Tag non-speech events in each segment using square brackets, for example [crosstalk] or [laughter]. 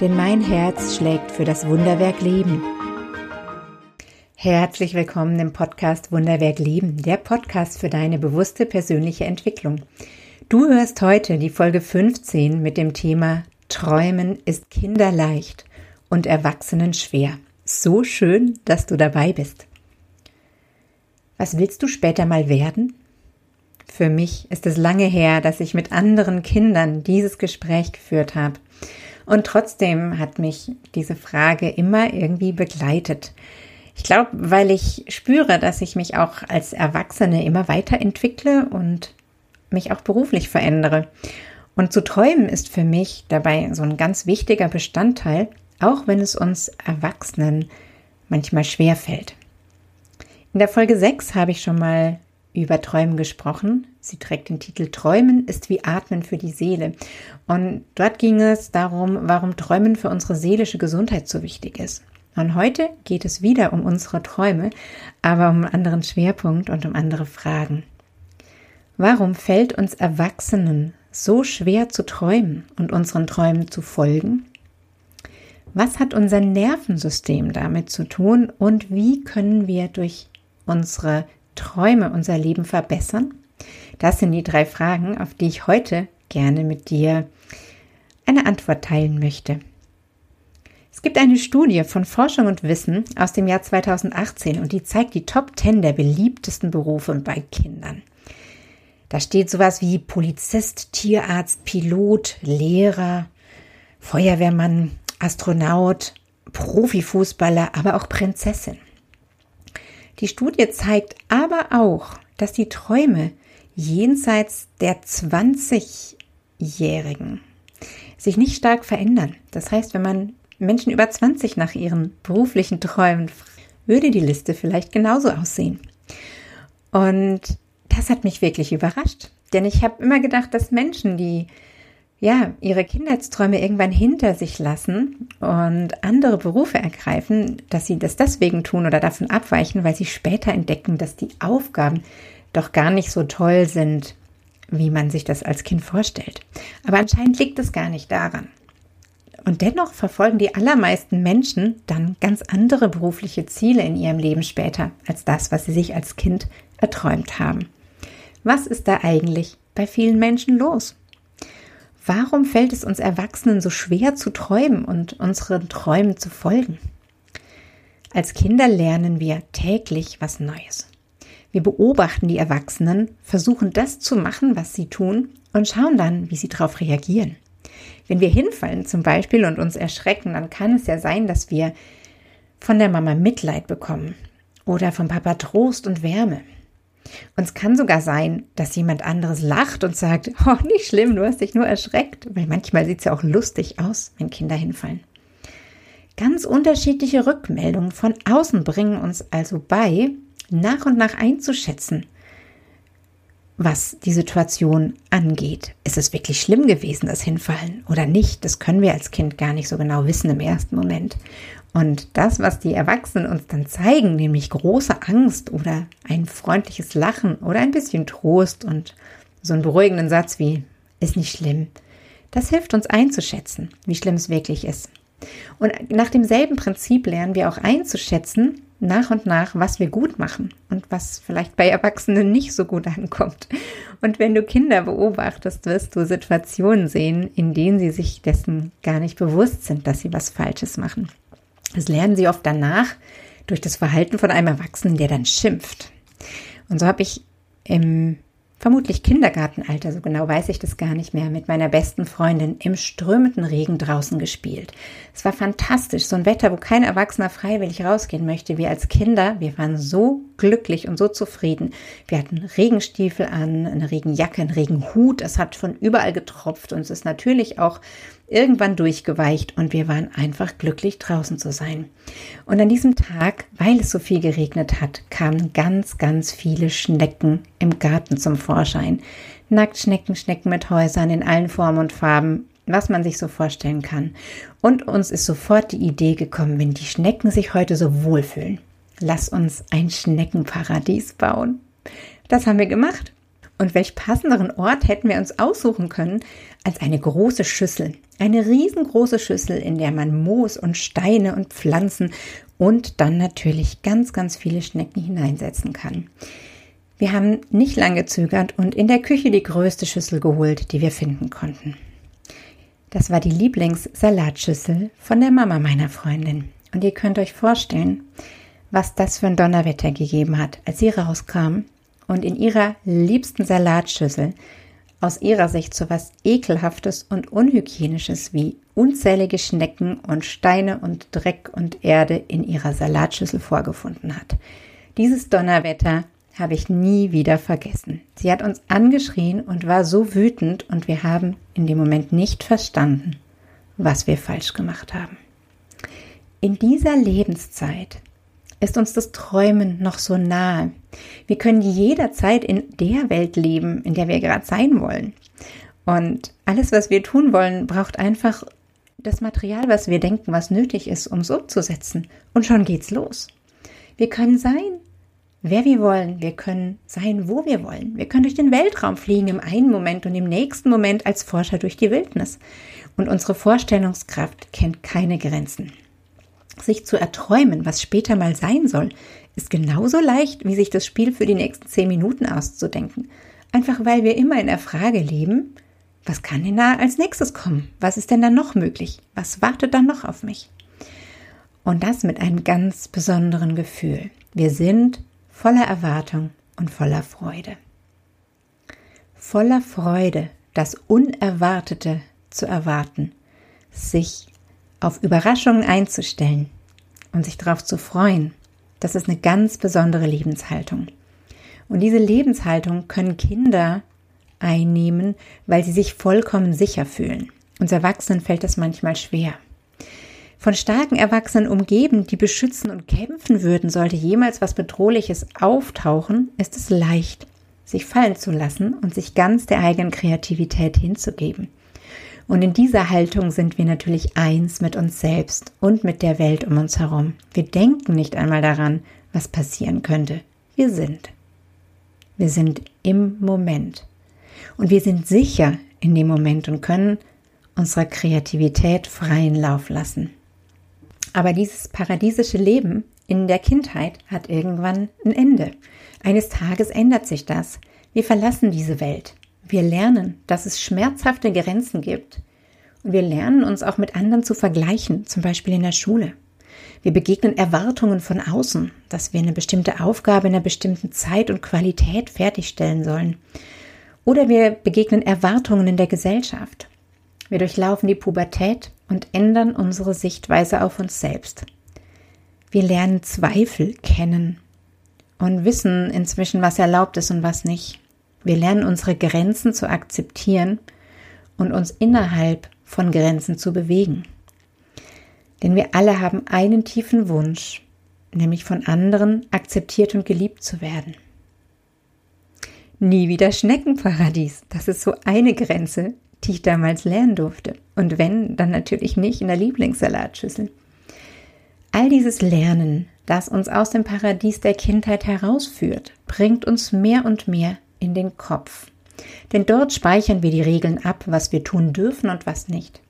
denn mein Herz schlägt für das Wunderwerk Leben. Herzlich willkommen im Podcast Wunderwerk Leben, der Podcast für deine bewusste persönliche Entwicklung. Du hörst heute die Folge 15 mit dem Thema Träumen ist kinderleicht und Erwachsenen schwer. So schön, dass du dabei bist. Was willst du später mal werden? Für mich ist es lange her, dass ich mit anderen Kindern dieses Gespräch geführt habe. Und trotzdem hat mich diese Frage immer irgendwie begleitet. Ich glaube, weil ich spüre, dass ich mich auch als Erwachsene immer weiterentwickle und mich auch beruflich verändere. Und zu träumen ist für mich dabei so ein ganz wichtiger Bestandteil, auch wenn es uns Erwachsenen manchmal schwer fällt. In der Folge 6 habe ich schon mal über Träumen gesprochen. Sie trägt den Titel Träumen ist wie Atmen für die Seele. Und dort ging es darum, warum Träumen für unsere seelische Gesundheit so wichtig ist. Und heute geht es wieder um unsere Träume, aber um einen anderen Schwerpunkt und um andere Fragen. Warum fällt uns Erwachsenen so schwer zu träumen und unseren Träumen zu folgen? Was hat unser Nervensystem damit zu tun und wie können wir durch unsere Träume unser Leben verbessern? Das sind die drei Fragen, auf die ich heute gerne mit dir eine Antwort teilen möchte. Es gibt eine Studie von Forschung und Wissen aus dem Jahr 2018 und die zeigt die Top 10 der beliebtesten Berufe bei Kindern. Da steht sowas wie Polizist, Tierarzt, Pilot, Lehrer, Feuerwehrmann, Astronaut, Profifußballer, aber auch Prinzessin. Die Studie zeigt aber auch, dass die Träume jenseits der 20-Jährigen sich nicht stark verändern. Das heißt, wenn man Menschen über 20 nach ihren beruflichen Träumen würde die Liste vielleicht genauso aussehen. Und das hat mich wirklich überrascht, denn ich habe immer gedacht, dass Menschen, die ja, ihre Kindheitsträume irgendwann hinter sich lassen und andere Berufe ergreifen, dass sie das deswegen tun oder davon abweichen, weil sie später entdecken, dass die Aufgaben doch gar nicht so toll sind, wie man sich das als Kind vorstellt. Aber anscheinend liegt es gar nicht daran. Und dennoch verfolgen die allermeisten Menschen dann ganz andere berufliche Ziele in ihrem Leben später als das, was sie sich als Kind erträumt haben. Was ist da eigentlich bei vielen Menschen los? Warum fällt es uns Erwachsenen so schwer zu träumen und unseren Träumen zu folgen? Als Kinder lernen wir täglich was Neues. Wir beobachten die Erwachsenen, versuchen das zu machen, was sie tun und schauen dann, wie sie darauf reagieren. Wenn wir hinfallen zum Beispiel und uns erschrecken, dann kann es ja sein, dass wir von der Mama Mitleid bekommen oder vom Papa Trost und Wärme. Und es kann sogar sein, dass jemand anderes lacht und sagt, [laughs] oh, nicht schlimm, du hast dich nur erschreckt, weil manchmal sieht es ja auch lustig aus, wenn Kinder hinfallen. Ganz unterschiedliche Rückmeldungen von außen bringen uns also bei, nach und nach einzuschätzen, was die Situation angeht. Ist es wirklich schlimm gewesen, das Hinfallen oder nicht? Das können wir als Kind gar nicht so genau wissen im ersten Moment. Und das, was die Erwachsenen uns dann zeigen, nämlich große Angst oder ein freundliches Lachen oder ein bisschen Trost und so einen beruhigenden Satz wie ist nicht schlimm, das hilft uns einzuschätzen, wie schlimm es wirklich ist. Und nach demselben Prinzip lernen wir auch einzuschätzen, nach und nach, was wir gut machen und was vielleicht bei Erwachsenen nicht so gut ankommt. Und wenn du Kinder beobachtest, wirst du Situationen sehen, in denen sie sich dessen gar nicht bewusst sind, dass sie was Falsches machen. Das lernen sie oft danach durch das Verhalten von einem Erwachsenen, der dann schimpft. Und so habe ich im vermutlich Kindergartenalter, so genau weiß ich das gar nicht mehr, mit meiner besten Freundin im strömenden Regen draußen gespielt. Es war fantastisch, so ein Wetter, wo kein Erwachsener freiwillig rausgehen möchte. Wir als Kinder, wir waren so glücklich und so zufrieden. Wir hatten Regenstiefel an, eine Regenjacke, einen Regenhut. Es hat von überall getropft und es ist natürlich auch irgendwann durchgeweicht und wir waren einfach glücklich draußen zu sein. Und an diesem Tag, weil es so viel geregnet hat, kamen ganz, ganz viele Schnecken im Garten zum Vorschein. Nacktschnecken, Schnecken mit Häusern in allen Formen und Farben, was man sich so vorstellen kann. Und uns ist sofort die Idee gekommen, wenn die Schnecken sich heute so wohlfühlen, lass uns ein Schneckenparadies bauen. Das haben wir gemacht. Und welch passenderen Ort hätten wir uns aussuchen können als eine große Schüssel. Eine riesengroße Schüssel, in der man Moos und Steine und Pflanzen und dann natürlich ganz, ganz viele Schnecken hineinsetzen kann. Wir haben nicht lange gezögert und in der Küche die größte Schüssel geholt, die wir finden konnten. Das war die Lieblingssalatschüssel von der Mama meiner Freundin. Und ihr könnt euch vorstellen, was das für ein Donnerwetter gegeben hat, als sie rauskam und in ihrer liebsten Salatschüssel aus ihrer Sicht so was Ekelhaftes und Unhygienisches wie unzählige Schnecken und Steine und Dreck und Erde in ihrer Salatschüssel vorgefunden hat. Dieses Donnerwetter habe ich nie wieder vergessen. Sie hat uns angeschrien und war so wütend und wir haben in dem Moment nicht verstanden, was wir falsch gemacht haben. In dieser Lebenszeit ist uns das Träumen noch so nahe. Wir können jederzeit in der Welt leben, in der wir gerade sein wollen. Und alles, was wir tun wollen, braucht einfach das Material, was wir denken, was nötig ist, um es umzusetzen. Und schon geht's los. Wir können sein, wer wir wollen. Wir können sein, wo wir wollen. Wir können durch den Weltraum fliegen im einen Moment und im nächsten Moment als Forscher durch die Wildnis. Und unsere Vorstellungskraft kennt keine Grenzen. Sich zu erträumen, was später mal sein soll, ist genauso leicht, wie sich das Spiel für die nächsten zehn Minuten auszudenken. Einfach weil wir immer in der Frage leben, was kann denn da als nächstes kommen? Was ist denn da noch möglich? Was wartet dann noch auf mich? Und das mit einem ganz besonderen Gefühl. Wir sind voller Erwartung und voller Freude. Voller Freude, das Unerwartete zu erwarten, sich auf Überraschungen einzustellen und sich darauf zu freuen, das ist eine ganz besondere Lebenshaltung. Und diese Lebenshaltung können Kinder einnehmen, weil sie sich vollkommen sicher fühlen. Uns Erwachsenen fällt das manchmal schwer. Von starken Erwachsenen umgeben, die beschützen und kämpfen würden, sollte jemals was Bedrohliches auftauchen, ist es leicht, sich fallen zu lassen und sich ganz der eigenen Kreativität hinzugeben. Und in dieser Haltung sind wir natürlich eins mit uns selbst und mit der Welt um uns herum. Wir denken nicht einmal daran, was passieren könnte. Wir sind. Wir sind im Moment. Und wir sind sicher in dem Moment und können unserer Kreativität freien Lauf lassen. Aber dieses paradiesische Leben in der Kindheit hat irgendwann ein Ende. Eines Tages ändert sich das. Wir verlassen diese Welt. Wir lernen, dass es schmerzhafte Grenzen gibt. Und wir lernen uns auch mit anderen zu vergleichen, zum Beispiel in der Schule. Wir begegnen Erwartungen von außen, dass wir eine bestimmte Aufgabe in einer bestimmten Zeit und Qualität fertigstellen sollen. Oder wir begegnen Erwartungen in der Gesellschaft. Wir durchlaufen die Pubertät und ändern unsere Sichtweise auf uns selbst. Wir lernen Zweifel kennen und wissen inzwischen, was erlaubt ist und was nicht. Wir lernen unsere Grenzen zu akzeptieren und uns innerhalb von Grenzen zu bewegen. Denn wir alle haben einen tiefen Wunsch, nämlich von anderen akzeptiert und geliebt zu werden. Nie wieder Schneckenparadies, das ist so eine Grenze, die ich damals lernen durfte. Und wenn, dann natürlich nicht in der Lieblingssalatschüssel. All dieses Lernen, das uns aus dem Paradies der Kindheit herausführt, bringt uns mehr und mehr in den Kopf. Denn dort speichern wir die Regeln ab, was wir tun dürfen und was nicht.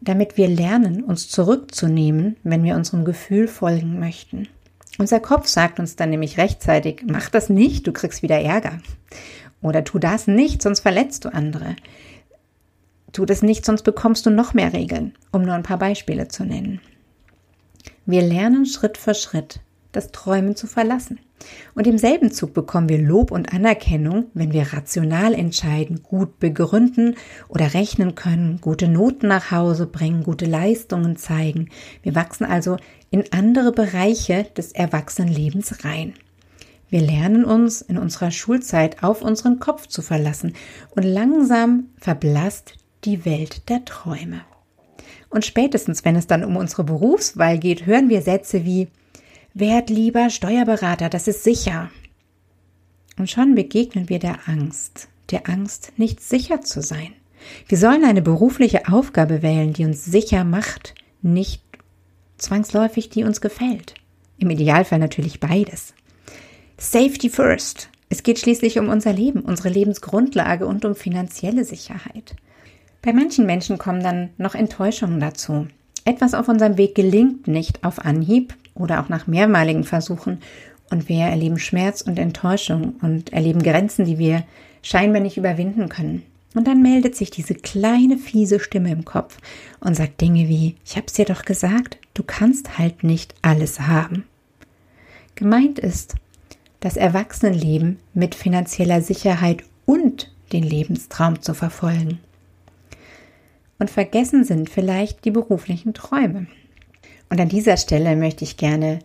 Damit wir lernen, uns zurückzunehmen, wenn wir unserem Gefühl folgen möchten. Unser Kopf sagt uns dann nämlich rechtzeitig, mach das nicht, du kriegst wieder Ärger. Oder tu das nicht, sonst verletzt du andere. Tu das nicht, sonst bekommst du noch mehr Regeln, um nur ein paar Beispiele zu nennen. Wir lernen Schritt für Schritt, das Träumen zu verlassen. Und im selben Zug bekommen wir Lob und Anerkennung, wenn wir rational entscheiden, gut begründen oder rechnen können, gute Noten nach Hause bringen, gute Leistungen zeigen. Wir wachsen also in andere Bereiche des Erwachsenenlebens rein. Wir lernen uns in unserer Schulzeit auf unseren Kopf zu verlassen und langsam verblasst die Welt der Träume. Und spätestens, wenn es dann um unsere Berufswahl geht, hören wir Sätze wie Werd lieber Steuerberater, das ist sicher. Und schon begegnen wir der Angst, der Angst, nicht sicher zu sein. Wir sollen eine berufliche Aufgabe wählen, die uns sicher macht, nicht zwangsläufig, die uns gefällt. Im Idealfall natürlich beides. Safety first. Es geht schließlich um unser Leben, unsere Lebensgrundlage und um finanzielle Sicherheit. Bei manchen Menschen kommen dann noch Enttäuschungen dazu. Etwas auf unserem Weg gelingt nicht auf Anhieb oder auch nach mehrmaligen Versuchen und wir erleben Schmerz und Enttäuschung und erleben Grenzen, die wir scheinbar nicht überwinden können. Und dann meldet sich diese kleine fiese Stimme im Kopf und sagt Dinge wie, ich hab's dir doch gesagt, du kannst halt nicht alles haben. Gemeint ist, das Erwachsenenleben mit finanzieller Sicherheit und den Lebenstraum zu verfolgen. Und vergessen sind vielleicht die beruflichen Träume. Und an dieser Stelle möchte ich gerne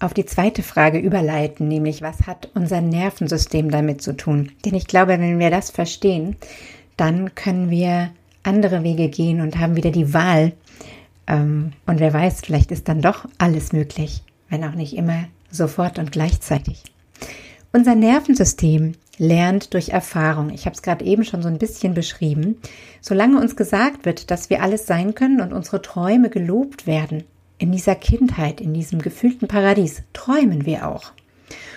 auf die zweite Frage überleiten, nämlich was hat unser Nervensystem damit zu tun? Denn ich glaube, wenn wir das verstehen, dann können wir andere Wege gehen und haben wieder die Wahl. Ähm, und wer weiß, vielleicht ist dann doch alles möglich, wenn auch nicht immer sofort und gleichzeitig. Unser Nervensystem lernt durch Erfahrung. Ich habe es gerade eben schon so ein bisschen beschrieben. Solange uns gesagt wird, dass wir alles sein können und unsere Träume gelobt werden, in dieser Kindheit, in diesem gefühlten Paradies, träumen wir auch.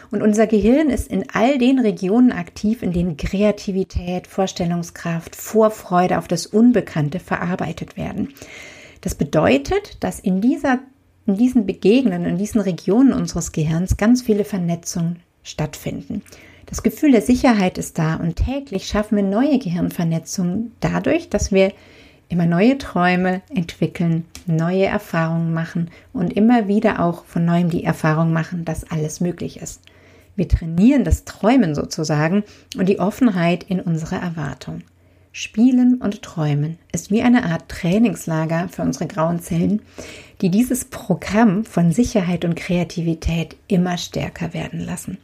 Und unser Gehirn ist in all den Regionen aktiv, in denen Kreativität, Vorstellungskraft, Vorfreude auf das Unbekannte verarbeitet werden. Das bedeutet, dass in, dieser, in diesen Begegnen, in diesen Regionen unseres Gehirns ganz viele Vernetzungen stattfinden. Das Gefühl der Sicherheit ist da und täglich schaffen wir neue Gehirnvernetzungen dadurch, dass wir immer neue Träume entwickeln, neue Erfahrungen machen und immer wieder auch von neuem die Erfahrung machen, dass alles möglich ist. Wir trainieren das Träumen sozusagen und die Offenheit in unserer Erwartung. Spielen und Träumen ist wie eine Art Trainingslager für unsere grauen Zellen, die dieses Programm von Sicherheit und Kreativität immer stärker werden lassen.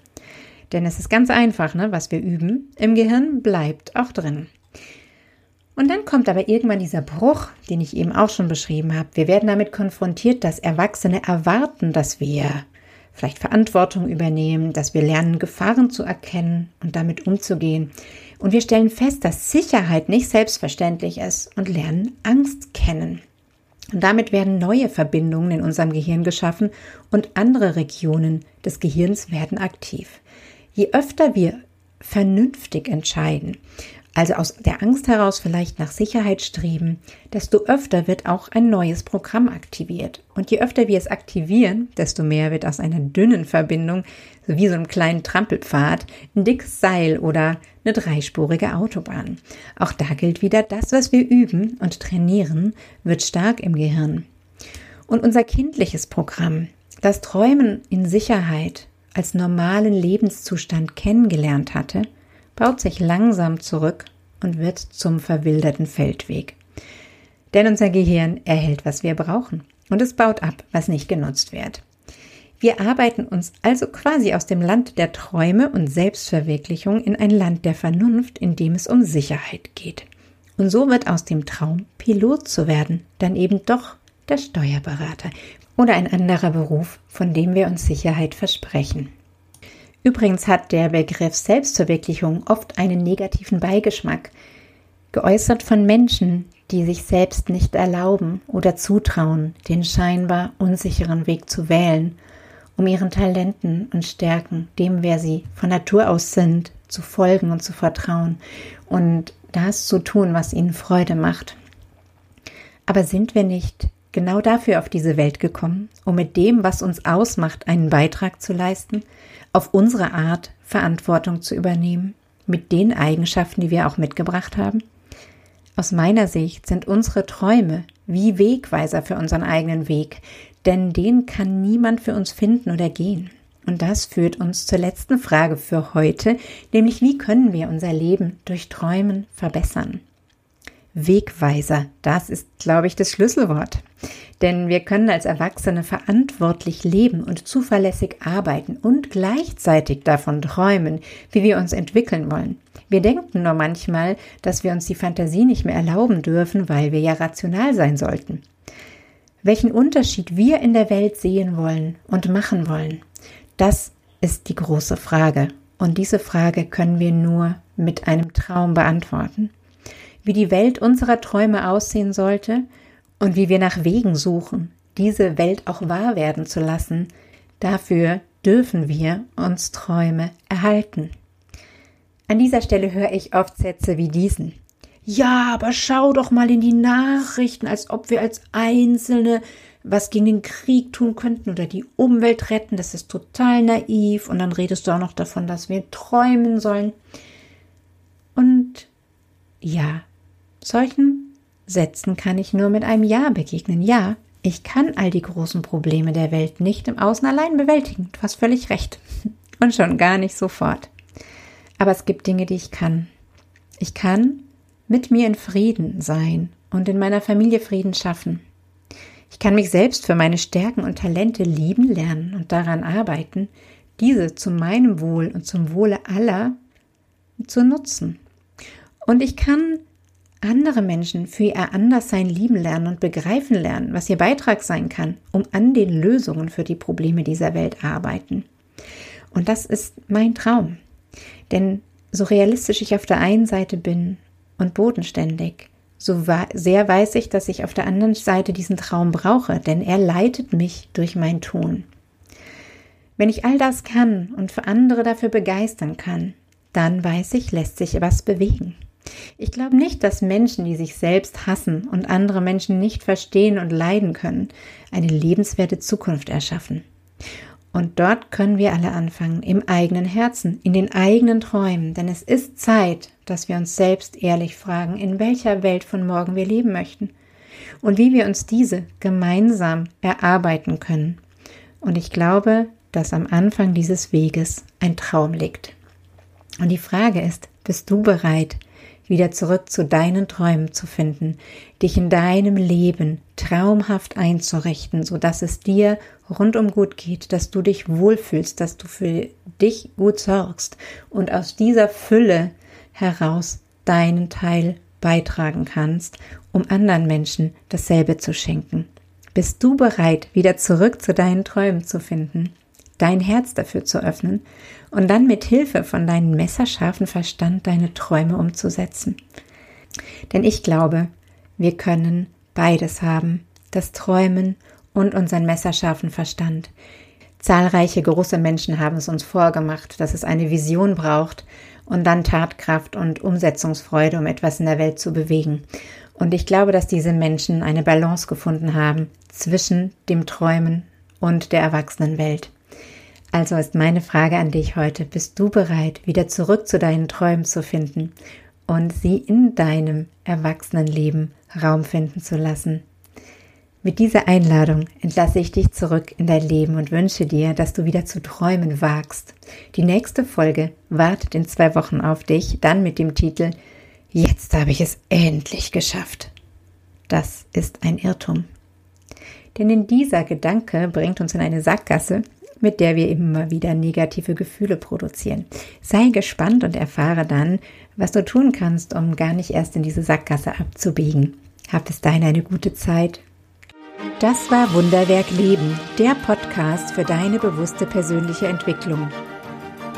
Denn es ist ganz einfach, ne? was wir üben im Gehirn bleibt auch drin. Und dann kommt aber irgendwann dieser Bruch, den ich eben auch schon beschrieben habe. Wir werden damit konfrontiert, dass Erwachsene erwarten, dass wir vielleicht Verantwortung übernehmen, dass wir lernen, Gefahren zu erkennen und damit umzugehen. Und wir stellen fest, dass Sicherheit nicht selbstverständlich ist und lernen Angst kennen. Und damit werden neue Verbindungen in unserem Gehirn geschaffen und andere Regionen des Gehirns werden aktiv. Je öfter wir vernünftig entscheiden also aus der Angst heraus vielleicht nach Sicherheit streben, desto öfter wird auch ein neues Programm aktiviert. Und je öfter wir es aktivieren, desto mehr wird aus einer dünnen Verbindung, so wie so einem kleinen Trampelpfad, ein dickes Seil oder eine dreispurige Autobahn. Auch da gilt wieder, das, was wir üben und trainieren, wird stark im Gehirn. Und unser kindliches Programm, das Träumen in Sicherheit als normalen Lebenszustand kennengelernt hatte, baut sich langsam zurück und wird zum verwilderten Feldweg. Denn unser Gehirn erhält, was wir brauchen, und es baut ab, was nicht genutzt wird. Wir arbeiten uns also quasi aus dem Land der Träume und Selbstverwirklichung in ein Land der Vernunft, in dem es um Sicherheit geht. Und so wird aus dem Traum, Pilot zu werden, dann eben doch der Steuerberater oder ein anderer Beruf, von dem wir uns Sicherheit versprechen. Übrigens hat der Begriff Selbstverwirklichung oft einen negativen Beigeschmack, geäußert von Menschen, die sich selbst nicht erlauben oder zutrauen, den scheinbar unsicheren Weg zu wählen, um ihren Talenten und Stärken, dem wer sie von Natur aus sind, zu folgen und zu vertrauen und das zu tun, was ihnen Freude macht. Aber sind wir nicht genau dafür auf diese Welt gekommen, um mit dem, was uns ausmacht, einen Beitrag zu leisten, auf unsere Art Verantwortung zu übernehmen, mit den Eigenschaften, die wir auch mitgebracht haben? Aus meiner Sicht sind unsere Träume wie Wegweiser für unseren eigenen Weg, denn den kann niemand für uns finden oder gehen. Und das führt uns zur letzten Frage für heute, nämlich wie können wir unser Leben durch Träumen verbessern? Wegweiser. Das ist, glaube ich, das Schlüsselwort. Denn wir können als Erwachsene verantwortlich leben und zuverlässig arbeiten und gleichzeitig davon träumen, wie wir uns entwickeln wollen. Wir denken nur manchmal, dass wir uns die Fantasie nicht mehr erlauben dürfen, weil wir ja rational sein sollten. Welchen Unterschied wir in der Welt sehen wollen und machen wollen, das ist die große Frage. Und diese Frage können wir nur mit einem Traum beantworten. Wie die Welt unserer Träume aussehen sollte und wie wir nach Wegen suchen, diese Welt auch wahr werden zu lassen, dafür dürfen wir uns Träume erhalten. An dieser Stelle höre ich oft Sätze wie diesen. Ja, aber schau doch mal in die Nachrichten, als ob wir als Einzelne was gegen den Krieg tun könnten oder die Umwelt retten. Das ist total naiv. Und dann redest du auch noch davon, dass wir träumen sollen. Und ja, solchen Sätzen kann ich nur mit einem Ja begegnen. Ja, ich kann all die großen Probleme der Welt nicht im Außen allein bewältigen. Du hast völlig recht. [laughs] Und schon gar nicht sofort. Aber es gibt Dinge, die ich kann. Ich kann mit mir in Frieden sein und in meiner Familie Frieden schaffen. Ich kann mich selbst für meine Stärken und Talente lieben lernen und daran arbeiten, diese zu meinem Wohl und zum Wohle aller zu nutzen. Und ich kann andere Menschen für ihr Anderssein lieben lernen und begreifen lernen, was ihr Beitrag sein kann, um an den Lösungen für die Probleme dieser Welt arbeiten. Und das ist mein Traum. Denn so realistisch ich auf der einen Seite bin und bodenständig, so sehr weiß ich, dass ich auf der anderen Seite diesen Traum brauche, denn er leitet mich durch mein Tun. Wenn ich all das kann und für andere dafür begeistern kann, dann weiß ich, lässt sich was bewegen. Ich glaube nicht, dass Menschen, die sich selbst hassen und andere Menschen nicht verstehen und leiden können, eine lebenswerte Zukunft erschaffen. Und dort können wir alle anfangen, im eigenen Herzen, in den eigenen Träumen, denn es ist Zeit, dass wir uns selbst ehrlich fragen, in welcher Welt von morgen wir leben möchten und wie wir uns diese gemeinsam erarbeiten können. Und ich glaube, dass am Anfang dieses Weges ein Traum liegt. Und die Frage ist, bist du bereit, wieder zurück zu deinen Träumen zu finden, dich in deinem Leben traumhaft einzurichten, so dass es dir rundum gut geht, dass du dich wohlfühlst, dass du für dich gut sorgst und aus dieser Fülle heraus deinen Teil beitragen kannst, um anderen Menschen dasselbe zu schenken. Bist du bereit, wieder zurück zu deinen Träumen zu finden, dein Herz dafür zu öffnen und dann mit Hilfe von deinem messerscharfen Verstand deine Träume umzusetzen? Denn ich glaube, wir können beides haben, das Träumen und unseren messerscharfen Verstand. Zahlreiche große Menschen haben es uns vorgemacht, dass es eine Vision braucht und dann Tatkraft und Umsetzungsfreude, um etwas in der Welt zu bewegen. Und ich glaube, dass diese Menschen eine Balance gefunden haben zwischen dem Träumen und der Erwachsenenwelt. Also ist meine Frage an dich heute, bist du bereit, wieder zurück zu deinen Träumen zu finden und sie in deinem Erwachsenenleben Raum finden zu lassen? Mit dieser Einladung entlasse ich dich zurück in dein Leben und wünsche dir, dass du wieder zu träumen wagst. Die nächste Folge wartet in zwei Wochen auf dich, dann mit dem Titel Jetzt habe ich es endlich geschafft. Das ist ein Irrtum. Denn in dieser Gedanke bringt uns in eine Sackgasse, mit der wir immer wieder negative Gefühle produzieren. Sei gespannt und erfahre dann, was du tun kannst, um gar nicht erst in diese Sackgasse abzubiegen. Hab bis dahin eine gute Zeit. Das war Wunderwerk Leben, der Podcast für deine bewusste persönliche Entwicklung.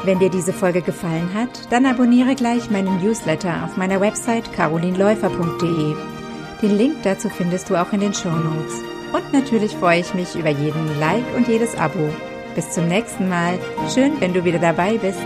Wenn dir diese Folge gefallen hat, dann abonniere gleich meinen Newsletter auf meiner Website carolinläufer.de. Den Link dazu findest du auch in den Show Notes. Und natürlich freue ich mich über jeden Like und jedes Abo. Bis zum nächsten Mal. Schön, wenn du wieder dabei bist.